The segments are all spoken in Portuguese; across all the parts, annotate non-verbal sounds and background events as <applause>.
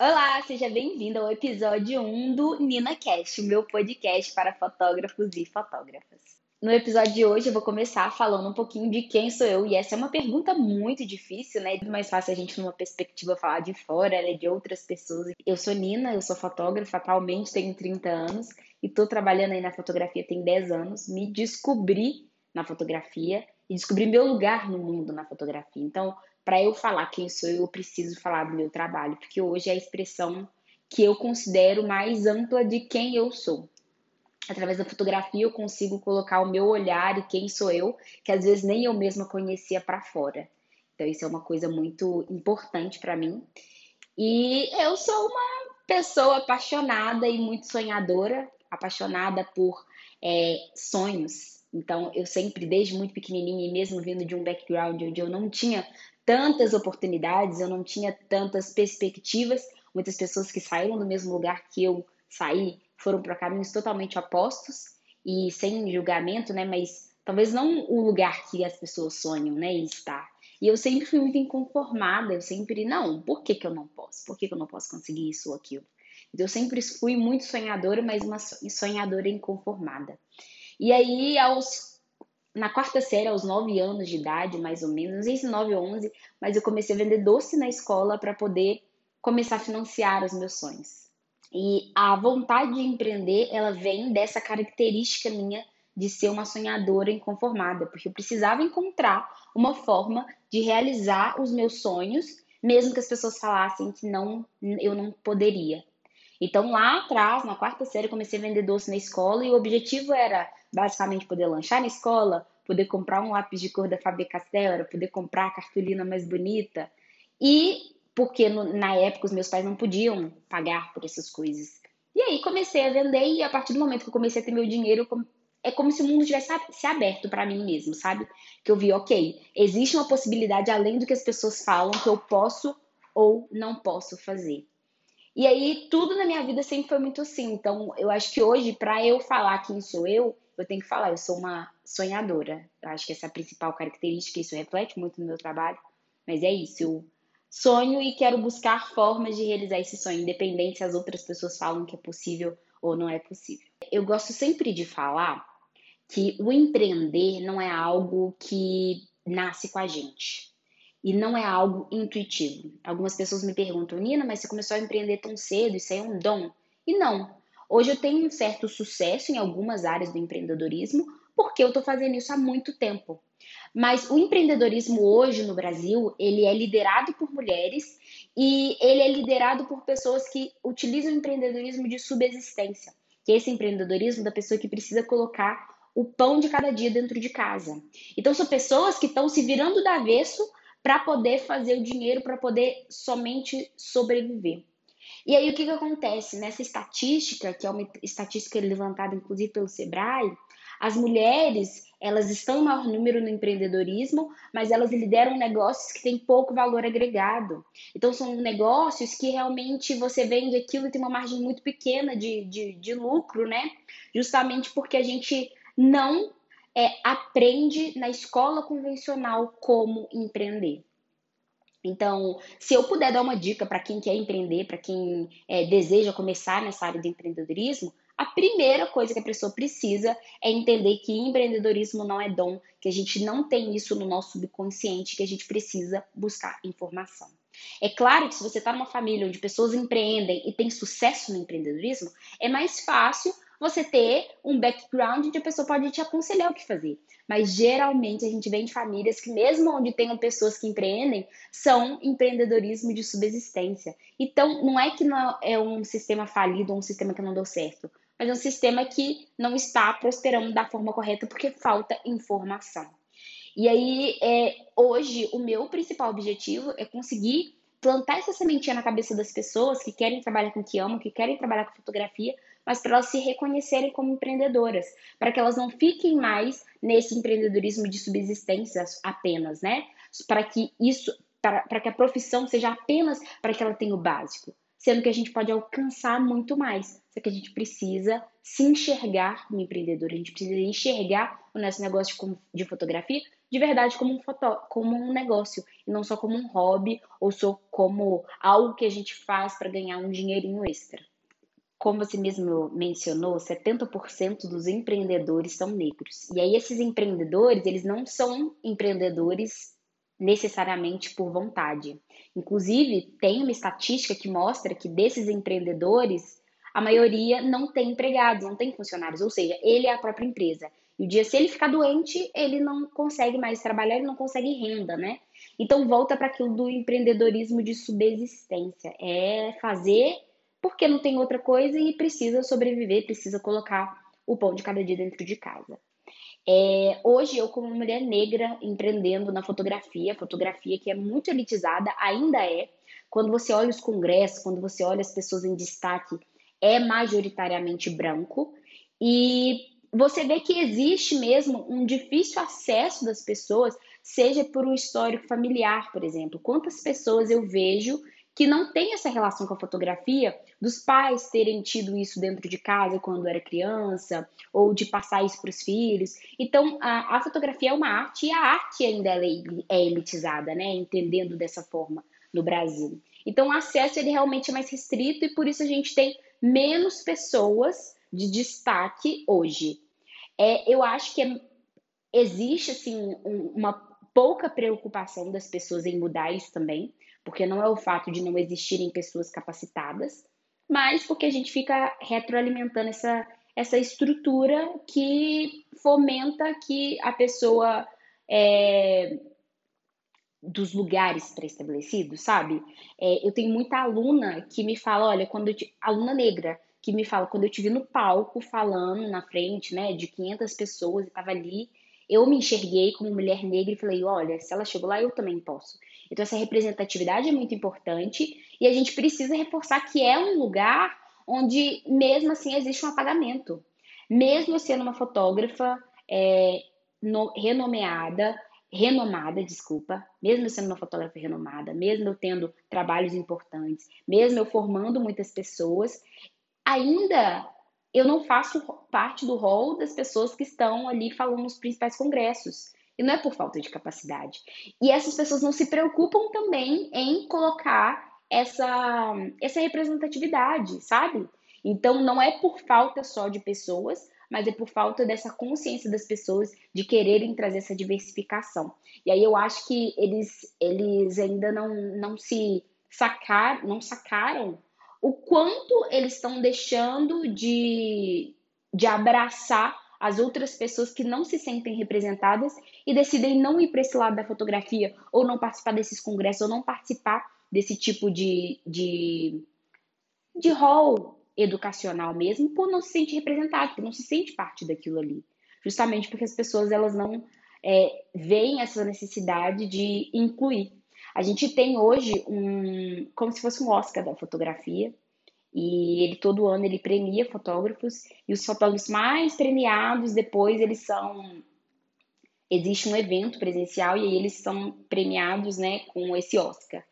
Olá, seja bem-vindo ao episódio 1 do NinaCast, meu podcast para fotógrafos e fotógrafas. No episódio de hoje eu vou começar falando um pouquinho de quem sou eu, e essa é uma pergunta muito difícil, né? É mais fácil a gente, numa perspectiva, falar de fora, ela é de outras pessoas. Eu sou Nina, eu sou fotógrafa, atualmente tenho 30 anos e estou trabalhando aí na fotografia tem 10 anos. Me descobri na fotografia e descobri meu lugar no mundo na fotografia. Então, para eu falar quem sou eu, eu preciso falar do meu trabalho, porque hoje é a expressão que eu considero mais ampla de quem eu sou. Através da fotografia eu consigo colocar o meu olhar e quem sou eu, que às vezes nem eu mesma conhecia para fora. Então isso é uma coisa muito importante para mim. E eu sou uma pessoa apaixonada e muito sonhadora, apaixonada por é, sonhos. Então eu sempre, desde muito pequenininha, e mesmo vindo de um background onde eu não tinha tantas oportunidades, eu não tinha tantas perspectivas. Muitas pessoas que saíram do mesmo lugar que eu saí foram para caminhos totalmente opostos e sem julgamento, né? Mas talvez não o lugar que as pessoas sonham, né? Estar. E eu sempre fui muito inconformada, eu sempre, não, por que, que eu não posso? Por que, que eu não posso conseguir isso ou aquilo? Então, eu sempre fui muito sonhadora, mas uma sonhadora inconformada. E aí, aos na quarta série, aos 9 anos de idade, mais ou menos, não sei se 9 ou 11, mas eu comecei a vender doce na escola para poder começar a financiar os meus sonhos. E a vontade de empreender, ela vem dessa característica minha de ser uma sonhadora inconformada, porque eu precisava encontrar uma forma de realizar os meus sonhos, mesmo que as pessoas falassem que não, eu não poderia. Então lá atrás, na quarta série, comecei a vender doce na escola e o objetivo era basicamente poder lanchar na escola, poder comprar um lápis de cor da Faber-Castell, poder comprar a cartolina mais bonita. E porque no, na época os meus pais não podiam pagar por essas coisas. E aí comecei a vender e a partir do momento que eu comecei a ter meu dinheiro, é como se o mundo tivesse se aberto para mim mesmo, sabe? Que eu vi, ok, existe uma possibilidade além do que as pessoas falam que eu posso ou não posso fazer. E aí tudo na minha vida sempre foi muito assim. Então, eu acho que hoje para eu falar quem sou eu, eu tenho que falar, eu sou uma sonhadora. Eu acho que essa é a principal característica, isso reflete muito no meu trabalho. Mas é isso, eu sonho e quero buscar formas de realizar esse sonho, independente se as outras pessoas falam que é possível ou não é possível. Eu gosto sempre de falar que o empreender não é algo que nasce com a gente. E não é algo intuitivo. Algumas pessoas me perguntam, Nina, mas você começou a empreender tão cedo, isso aí é um dom. E não, Hoje eu tenho um certo sucesso em algumas áreas do empreendedorismo, porque eu estou fazendo isso há muito tempo. Mas o empreendedorismo hoje no Brasil, ele é liderado por mulheres e ele é liderado por pessoas que utilizam o empreendedorismo de subsistência, que é esse empreendedorismo da pessoa que precisa colocar o pão de cada dia dentro de casa. Então são pessoas que estão se virando do avesso para poder fazer o dinheiro, para poder somente sobreviver. E aí o que, que acontece? Nessa estatística, que é uma estatística levantada inclusive pelo Sebrae, as mulheres, elas estão em maior número no empreendedorismo, mas elas lideram negócios que têm pouco valor agregado. Então, são negócios que realmente você vende aquilo e tem uma margem muito pequena de, de, de lucro, né? Justamente porque a gente não é, aprende na escola convencional como empreender. Então, se eu puder dar uma dica para quem quer empreender, para quem é, deseja começar nessa área de empreendedorismo, a primeira coisa que a pessoa precisa é entender que empreendedorismo não é dom, que a gente não tem isso no nosso subconsciente, que a gente precisa buscar informação. É claro que se você está numa família onde pessoas empreendem e tem sucesso no empreendedorismo, é mais fácil você ter um background onde a pessoa pode te aconselhar o que fazer. Mas geralmente a gente vem de famílias que, mesmo onde tenham pessoas que empreendem, são empreendedorismo de subsistência. Então, não é que não é um sistema falido ou um sistema que não deu certo, mas é um sistema que não está prosperando da forma correta porque falta informação. E aí, é, hoje, o meu principal objetivo é conseguir plantar essa sementinha na cabeça das pessoas que querem trabalhar com o que amam, que querem trabalhar com fotografia, mas para elas se reconhecerem como empreendedoras, para que elas não fiquem mais nesse empreendedorismo de subsistência apenas, né? Para que isso, para que a profissão seja apenas para que ela tenha o básico, sendo que a gente pode alcançar muito mais. Só que a gente precisa se enxergar como empreendedor, a gente precisa enxergar o nosso negócio de fotografia de verdade como um, foto, como um negócio, e não só como um hobby ou só como algo que a gente faz para ganhar um dinheirinho extra. Como você mesmo mencionou, 70% dos empreendedores são negros. E aí esses empreendedores, eles não são empreendedores necessariamente por vontade. Inclusive, tem uma estatística que mostra que desses empreendedores, a maioria não tem empregados, não tem funcionários, ou seja, ele é a própria empresa. E o dia se ele ficar doente, ele não consegue mais trabalhar, ele não consegue renda, né? Então volta para aquilo do empreendedorismo de subsistência, é fazer porque não tem outra coisa e precisa sobreviver, precisa colocar o pão de cada dia dentro de casa. É, hoje, eu, como mulher negra, empreendendo na fotografia, fotografia que é muito elitizada, ainda é. Quando você olha os congressos, quando você olha as pessoas em destaque, é majoritariamente branco. E você vê que existe mesmo um difícil acesso das pessoas, seja por um histórico familiar, por exemplo. Quantas pessoas eu vejo que não tem essa relação com a fotografia, dos pais terem tido isso dentro de casa quando era criança, ou de passar isso para os filhos. Então, a, a, fotografia é uma arte e a arte ainda é, é elitizada, né? Entendendo dessa forma no Brasil. Então, o acesso ele realmente é mais restrito e por isso a gente tem menos pessoas de destaque hoje. É, eu acho que é, existe assim um, uma pouca preocupação das pessoas em mudar isso também porque não é o fato de não existirem pessoas capacitadas, mas porque a gente fica retroalimentando essa, essa estrutura que fomenta que a pessoa é, dos lugares pré-estabelecidos, sabe? É, eu tenho muita aluna que me fala, olha, quando te, aluna negra, que me fala, quando eu te vi no palco falando na frente, né, de 500 pessoas, e tava ali, eu me enxerguei como mulher negra e falei, olha, se ela chegou lá, eu também posso. Então, essa representatividade é muito importante e a gente precisa reforçar que é um lugar onde, mesmo assim, existe um apagamento. Mesmo sendo uma fotógrafa é, no, renomeada, renomada, desculpa, mesmo sendo uma fotógrafa renomada, mesmo eu tendo trabalhos importantes, mesmo eu formando muitas pessoas, ainda eu não faço parte do rol das pessoas que estão ali falando nos principais congressos. E não é por falta de capacidade. E essas pessoas não se preocupam também em colocar essa, essa representatividade, sabe? Então não é por falta só de pessoas, mas é por falta dessa consciência das pessoas de quererem trazer essa diversificação. E aí eu acho que eles, eles ainda não, não se sacar, não sacaram o quanto eles estão deixando de, de abraçar as outras pessoas que não se sentem representadas e decidem não ir para esse lado da fotografia, ou não participar desses congressos, ou não participar desse tipo de, de, de rol educacional mesmo, por não se sentir representado, por não se sente parte daquilo ali. Justamente porque as pessoas elas não é, veem essa necessidade de incluir. A gente tem hoje um, como se fosse um Oscar da fotografia, e ele todo ano ele premia fotógrafos e os fotógrafos mais premiados depois eles são existe um evento presencial e aí eles são premiados, né, com esse Oscar.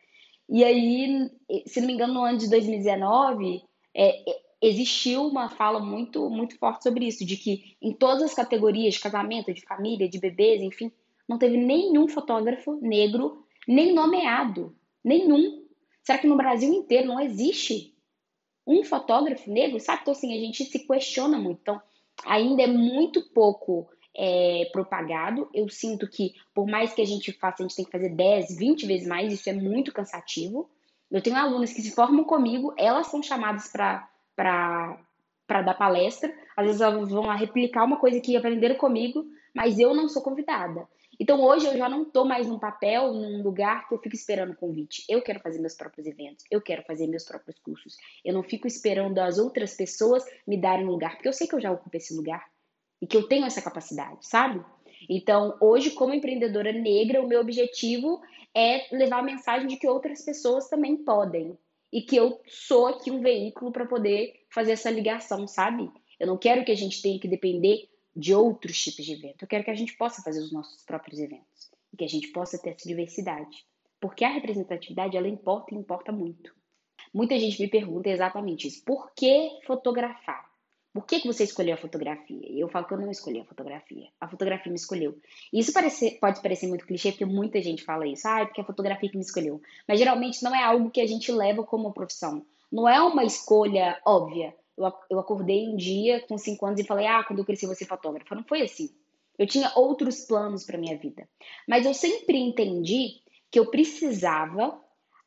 E aí, se não me engano, no ano de 2019, é, é, existiu uma fala muito muito forte sobre isso, de que em todas as categorias de casamento, de família, de bebês, enfim, não teve nenhum fotógrafo negro nem nomeado, nenhum. Será que no Brasil inteiro não existe um fotógrafo negro, sabe? Então, assim, a gente se questiona muito. Então, ainda é muito pouco é, propagado. Eu sinto que, por mais que a gente faça, a gente tem que fazer 10, 20 vezes mais, isso é muito cansativo. Eu tenho alunas que se formam comigo, elas são chamadas para dar palestra, às vezes elas vão lá replicar uma coisa que aprenderam comigo, mas eu não sou convidada. Então hoje eu já não estou mais num papel, num lugar que eu fico esperando convite. Eu quero fazer meus próprios eventos, eu quero fazer meus próprios cursos. Eu não fico esperando as outras pessoas me darem lugar, porque eu sei que eu já ocupo esse lugar e que eu tenho essa capacidade, sabe? Então, hoje, como empreendedora negra, o meu objetivo é levar a mensagem de que outras pessoas também podem e que eu sou aqui um veículo para poder fazer essa ligação, sabe? Eu não quero que a gente tenha que depender de outros tipos de evento. Eu quero que a gente possa fazer os nossos próprios eventos e que a gente possa ter essa diversidade. Porque a representatividade, ela importa e importa muito. Muita gente me pergunta exatamente isso. Por que fotografar? Por que, que você escolheu a fotografia? Eu falo que eu não escolhi a fotografia. A fotografia me escolheu. Isso parece, pode parecer muito clichê, porque muita gente fala isso. Ah, é porque a fotografia que me escolheu. Mas geralmente não é algo que a gente leva como profissão. Não é uma escolha óbvia. Eu, acordei um dia com cinco anos e falei, ah, quando eu cresci vou ser fotógrafa. Não foi assim. Eu tinha outros planos para minha vida. Mas eu sempre entendi que eu precisava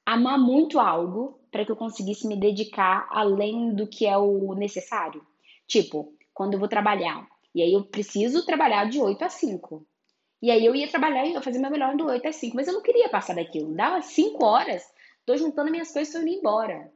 amar muito algo para que eu conseguisse me dedicar além do que é o necessário. Tipo, quando eu vou trabalhar, e aí eu preciso trabalhar de 8 a 5. E aí eu ia trabalhar e eu fazia meu melhor do 8 a 5, mas eu não queria passar daquilo. Dava 5 horas, tô juntando minhas coisas e tô indo embora.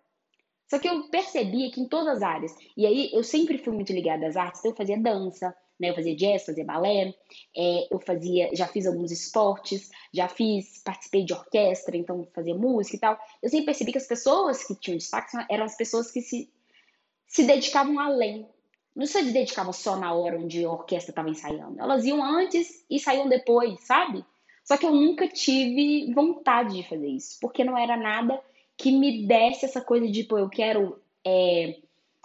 Só que eu percebia que em todas as áreas, e aí eu sempre fui muito ligada às artes, então eu fazia dança, né? Eu fazia jazz, fazia balé, é, eu fazia, já fiz alguns esportes, já fiz, participei de orquestra, então fazia música e tal. Eu sempre percebi que as pessoas que tinham destaque eram as pessoas que se, se dedicavam além, não se dedicavam só na hora onde a orquestra estava ensaiando. Elas iam antes e saíam depois, sabe? Só que eu nunca tive vontade de fazer isso, porque não era nada que me desse essa coisa de, pô, eu quero é,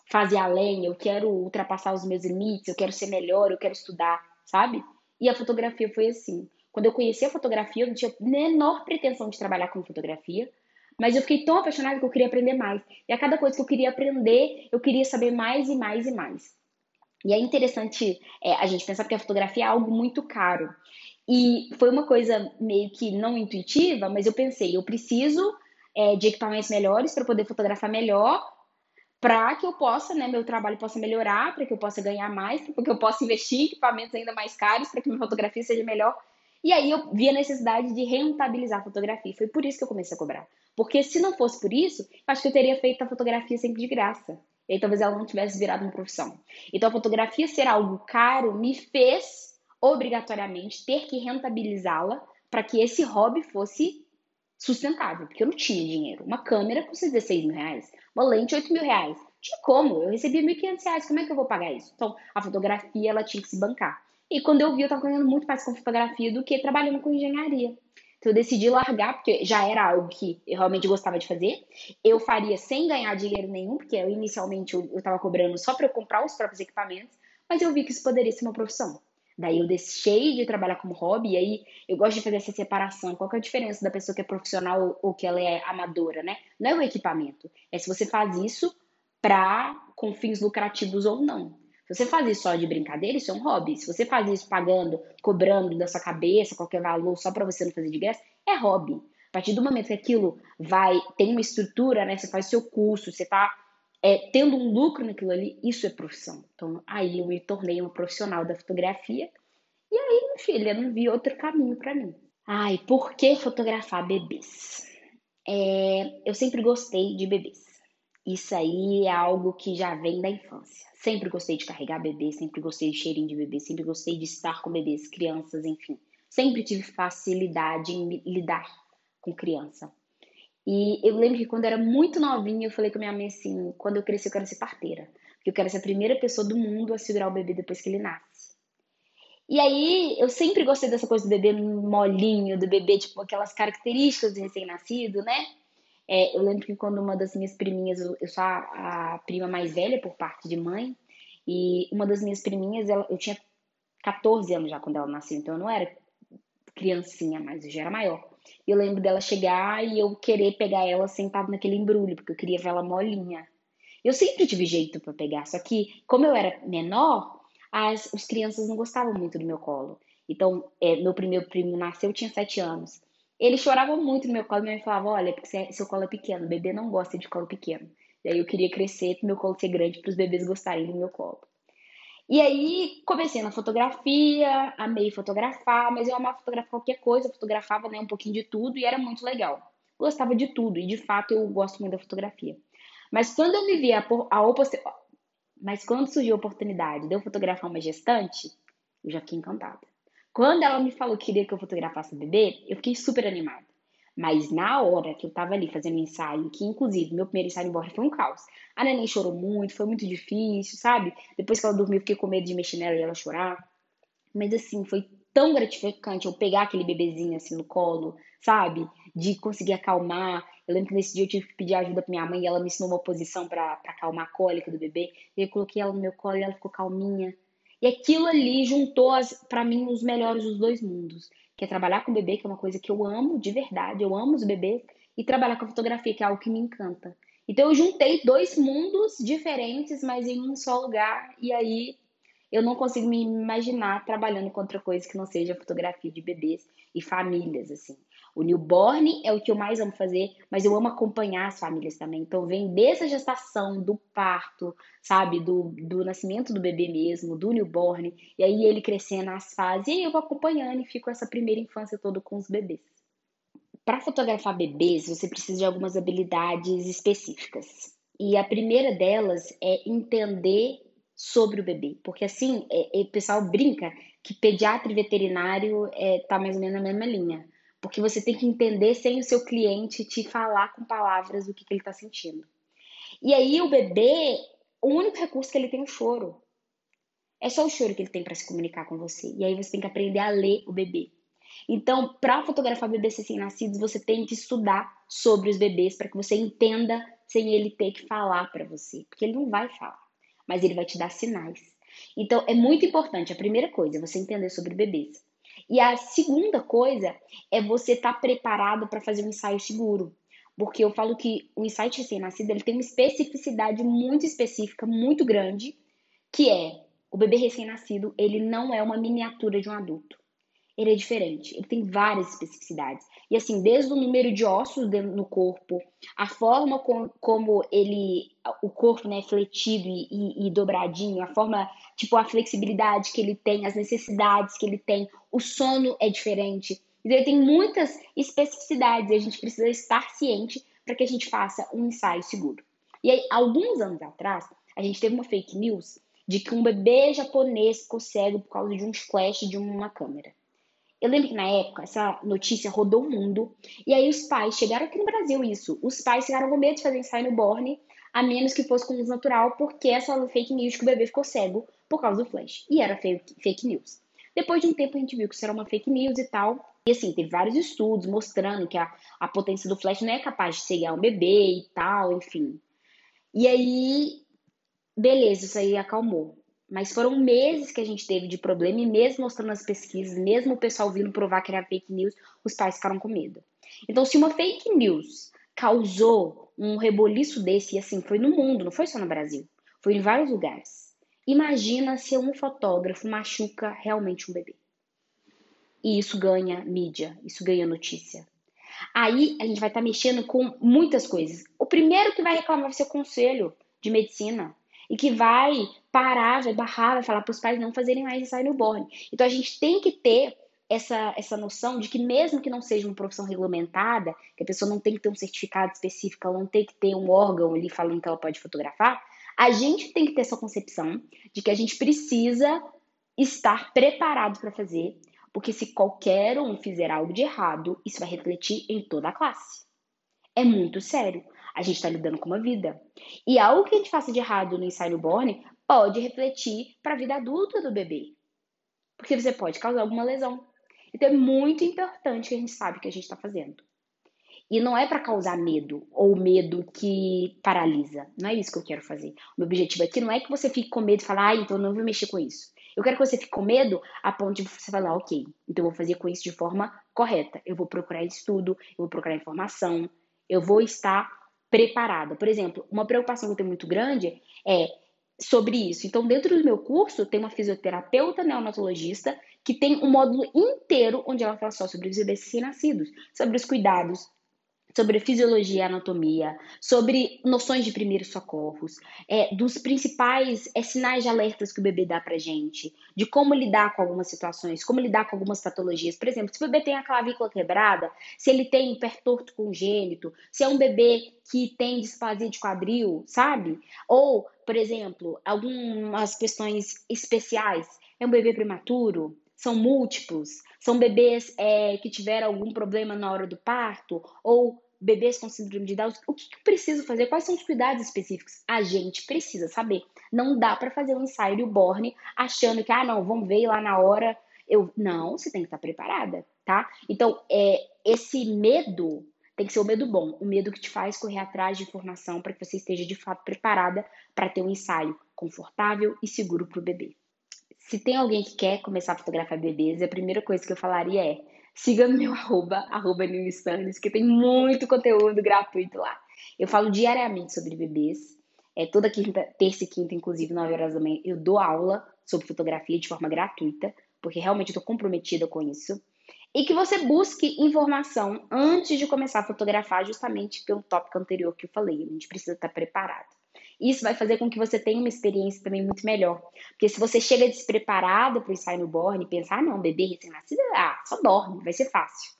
fazer além, eu quero ultrapassar os meus limites, eu quero ser melhor, eu quero estudar, sabe? E a fotografia foi assim. Quando eu conheci a fotografia, eu não tinha menor pretensão de trabalhar com fotografia. Mas eu fiquei tão apaixonada que eu queria aprender mais. E a cada coisa que eu queria aprender, eu queria saber mais e mais e mais. E é interessante é, a gente pensar que a fotografia é algo muito caro. E foi uma coisa meio que não intuitiva, mas eu pensei, eu preciso é, de equipamentos melhores para poder fotografar melhor, para que eu possa, né, meu trabalho possa melhorar, para que eu possa ganhar mais, para que eu possa investir em equipamentos ainda mais caros, para que minha fotografia seja melhor. E aí eu vi a necessidade de rentabilizar a fotografia. Foi por isso que eu comecei a cobrar. Porque se não fosse por isso, acho que eu teria feito a fotografia sempre de graça. E aí talvez ela não tivesse virado uma profissão. Então a fotografia ser algo caro me fez obrigatoriamente ter que rentabilizá-la para que esse hobby fosse sustentável, porque eu não tinha dinheiro. Uma câmera custa 16 mil reais, uma lente 8 mil reais. Tinha como, eu recebia 1.500 reais, como é que eu vou pagar isso? Então, a fotografia, ela tinha que se bancar. E quando eu vi, eu estava ganhando muito mais com fotografia do que trabalhando com engenharia. Então eu decidi largar, porque já era algo que eu realmente gostava de fazer. Eu faria sem ganhar dinheiro nenhum, porque eu, inicialmente eu estava cobrando só para eu comprar os próprios equipamentos, mas eu vi que isso poderia ser uma profissão. Daí eu deixei de trabalhar como hobby, e aí eu gosto de fazer essa separação. Qual que é a diferença da pessoa que é profissional ou que ela é amadora, né? Não é o equipamento, é se você faz isso para com fins lucrativos ou não. Se você faz isso só de brincadeira, isso é um hobby. Se você faz isso pagando, cobrando da sua cabeça qualquer valor só para você não fazer de graça, é hobby. A partir do momento que aquilo vai, tem uma estrutura, né? Você faz seu curso, você tá é, tendo um lucro naquilo ali, isso é profissão. Então, aí eu me tornei uma profissional da fotografia. E aí, minha filha, não vi outro caminho para mim. Ai, por que fotografar bebês? É, eu sempre gostei de bebês. Isso aí é algo que já vem da infância. Sempre gostei de carregar bebê, sempre gostei de cheirinho de bebê, sempre gostei de estar com bebês, crianças, enfim. Sempre tive facilidade em lidar com criança. E eu lembro que quando eu era muito novinha, eu falei com minha mãe assim: quando eu crescer, eu quero ser parteira. Porque eu quero ser a primeira pessoa do mundo a segurar o bebê depois que ele nasce. E aí, eu sempre gostei dessa coisa do bebê molinho, do bebê, tipo, aquelas características do recém-nascido, né? É, eu lembro que quando uma das minhas priminhas, eu sou a, a, prima mais velha por parte de mãe, e uma das minhas priminhas, ela, eu tinha 14 anos já quando ela nasceu, então eu não era criancinha, mas eu já era maior. Eu lembro dela chegar e eu querer pegar ela sentada naquele embrulho, porque eu queria ver ela molinha. Eu sempre tive jeito para pegar, só que como eu era menor, as, as crianças não gostavam muito do meu colo. Então, é, meu primeiro primo nasceu, eu tinha 7 anos. Ele chorava muito no meu colo minha mãe falava: Olha, porque seu colo é pequeno, o bebê não gosta de colo pequeno. E aí eu queria crescer, meu colo ser grande para os bebês gostarem do meu colo. E aí comecei na fotografia, amei fotografar, mas eu amava fotografar qualquer coisa, fotografava né, um pouquinho de tudo e era muito legal. Gostava de tudo e de fato eu gosto muito da fotografia. Mas quando eu me vi a, a. Mas quando surgiu a oportunidade de eu fotografar uma gestante, eu já fiquei encantada. Quando ela me falou que queria que eu fotografasse o bebê, eu fiquei super animada. Mas na hora que eu tava ali fazendo o ensaio, que inclusive meu primeiro ensaio em borra foi um caos. A neném chorou muito, foi muito difícil, sabe? Depois que ela dormiu, fiquei com medo de mexer nela e ela chorar. Mas assim, foi tão gratificante eu pegar aquele bebezinho assim no colo, sabe? De conseguir acalmar. Eu lembro que nesse dia eu tive que pedir ajuda pra minha mãe e ela me ensinou uma posição para acalmar a cólica do bebê. E eu coloquei ela no meu colo e ela ficou calminha. E aquilo ali juntou para mim os melhores dos dois mundos, que é trabalhar com bebê, que é uma coisa que eu amo de verdade, eu amo os bebês, e trabalhar com fotografia, que é algo que me encanta. Então eu juntei dois mundos diferentes, mas em um só lugar, e aí eu não consigo me imaginar trabalhando com outra coisa que não seja fotografia de bebês e famílias, assim. O newborn é o que eu mais amo fazer, mas eu amo acompanhar as famílias também. Então, vem dessa gestação, do parto, sabe? Do, do nascimento do bebê mesmo, do newborn, e aí ele crescendo as fases, e aí eu vou acompanhando e fico essa primeira infância toda com os bebês. Para fotografar bebês, você precisa de algumas habilidades específicas. E a primeira delas é entender sobre o bebê, porque assim, é, é, o pessoal brinca que pediatra e veterinário é, tá mais ou menos na mesma linha. Porque você tem que entender sem o seu cliente te falar com palavras o que, que ele está sentindo. E aí o bebê, o único recurso que ele tem é o choro. É só o choro que ele tem para se comunicar com você. E aí você tem que aprender a ler o bebê. Então, para fotografar bebês recém-nascidos, você tem que estudar sobre os bebês para que você entenda sem ele ter que falar para você, porque ele não vai falar, mas ele vai te dar sinais. Então, é muito importante. A primeira coisa você entender sobre bebês. E a segunda coisa é você estar tá preparado para fazer um ensaio seguro. Porque eu falo que o insight recém-nascido ele tem uma especificidade muito específica, muito grande, que é o bebê recém-nascido, ele não é uma miniatura de um adulto ele é diferente. Ele tem várias especificidades. E assim, desde o número de ossos no corpo, a forma com, como ele, o corpo, né, fletido e, e, e, dobradinho, a forma, tipo, a flexibilidade que ele tem, as necessidades que ele tem, o sono é diferente. Então, ele tem muitas especificidades e a gente precisa estar ciente para que a gente faça um ensaio seguro. E aí, alguns anos atrás, a gente teve uma fake news de que um bebê japonês ficou cego por causa de um flash de uma câmera. Eu lembro que na época essa notícia rodou o mundo. E aí os pais chegaram aqui no Brasil isso. Os pais ficaram com medo de fazer ensaio no Borne, a menos que fosse com luz natural, porque essa fake news que o bebê ficou cego por causa do flash. E era fake, fake news. Depois de um tempo a gente viu que isso era uma fake news e tal. E assim, teve vários estudos mostrando que a, a potência do flash não é capaz de cegar um bebê e tal, enfim. E aí, beleza, isso aí acalmou. Mas foram meses que a gente teve de problema e mesmo mostrando as pesquisas, mesmo o pessoal vindo provar que era fake news, os pais ficaram com medo. Então, se uma fake news causou um reboliço desse, e assim, foi no mundo, não foi só no Brasil, foi em vários lugares. Imagina se um fotógrafo machuca realmente um bebê. E isso ganha mídia, isso ganha notícia. Aí a gente vai estar tá mexendo com muitas coisas. O primeiro que vai reclamar vai ser o conselho de medicina e que vai parar, vai barrar, vai falar para os pais não fazerem mais ensaio newborn. Então a gente tem que ter essa, essa noção de que mesmo que não seja uma profissão regulamentada, que a pessoa não tem que ter um certificado específico, ela não tem que ter um órgão ali falando que ela pode fotografar, a gente tem que ter essa concepção de que a gente precisa estar preparado para fazer, porque se qualquer um fizer algo de errado, isso vai refletir em toda a classe. É muito sério. A gente está lidando com uma vida. E algo que a gente faça de errado no ensaio newborn pode refletir para a vida adulta do bebê. Porque você pode causar alguma lesão. Então é muito importante que a gente sabe o que a gente está fazendo. E não é para causar medo ou medo que paralisa. Não é isso que eu quero fazer. O meu objetivo aqui não é que você fique com medo e fale, ah, então não vou mexer com isso. Eu quero que você fique com medo a ponto de você falar, ok, então eu vou fazer com isso de forma correta. Eu vou procurar estudo, eu vou procurar informação, eu vou estar preparada. Por exemplo, uma preocupação que eu tenho muito grande é sobre isso. Então, dentro do meu curso, tem uma fisioterapeuta neonatologista que tem um módulo inteiro onde ela fala só sobre os bebês recém-nascidos, sobre os cuidados, sobre fisiologia e anatomia, sobre noções de primeiros socorros, é, dos principais é, sinais de alertas que o bebê dá pra gente, de como lidar com algumas situações, como lidar com algumas patologias. Por exemplo, se o bebê tem a clavícula quebrada, se ele tem um pertorto congênito, se é um bebê que tem displasia de quadril, sabe? Ou, por exemplo, algumas questões especiais, é um bebê prematuro, são múltiplos, são bebês é, que tiveram algum problema na hora do parto, ou bebês com síndrome de Down. O que, que eu preciso fazer? Quais são os cuidados específicos? A gente precisa saber. Não dá para fazer um ensaio newborn achando que, ah, não, vamos ver lá na hora. Eu, não, você tem que estar preparada, tá? Então, é, esse medo tem que ser o medo bom, o medo que te faz correr atrás de informação para que você esteja de fato preparada para ter um ensaio confortável e seguro para o bebê. Se tem alguém que quer começar a fotografar bebês, a primeira coisa que eu falaria é siga meu <laughs> arroba, arroba que tem muito conteúdo gratuito lá. Eu falo diariamente sobre bebês. É, toda quinta, terça e quinta, inclusive, 9 horas da manhã, eu dou aula sobre fotografia de forma gratuita, porque realmente estou comprometida com isso e que você busque informação antes de começar a fotografar, justamente pelo tópico anterior que eu falei. A gente precisa estar preparado. Isso vai fazer com que você tenha uma experiência também muito melhor. Porque se você chega despreparado para o ensaio newborn e pensar, ah, não, bebê recém-nascido, ah, só dorme, vai ser fácil.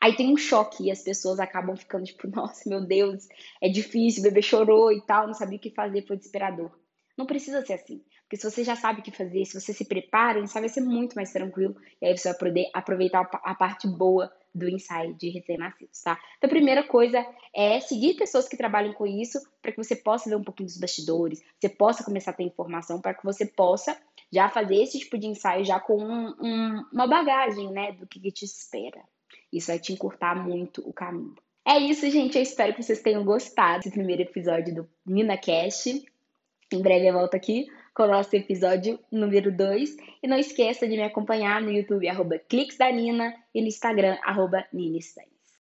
Aí tem um choque e as pessoas acabam ficando <laughs> tipo, nossa, meu Deus, é difícil, o bebê chorou e tal, não sabia o que fazer, foi desesperador. Não precisa ser assim. Porque se você já sabe o que fazer, se você se prepara, o ensaio vai ser muito mais tranquilo. E aí você vai poder aproveitar a parte boa do ensaio de recém-nascidos, tá? Então, a primeira coisa é seguir pessoas que trabalham com isso para que você possa ver um pouquinho dos bastidores, você possa começar a ter informação para que você possa já fazer esse tipo de ensaio já com um, um, uma bagagem, né, do que, que te espera. Isso vai te encurtar muito o caminho. É isso, gente. Eu espero que vocês tenham gostado desse primeiro episódio do Nina Cash. Em breve eu volto aqui com o nosso episódio número 2. E não esqueça de me acompanhar no YouTube, arroba Cliques da Nina, e no Instagram, arroba Nina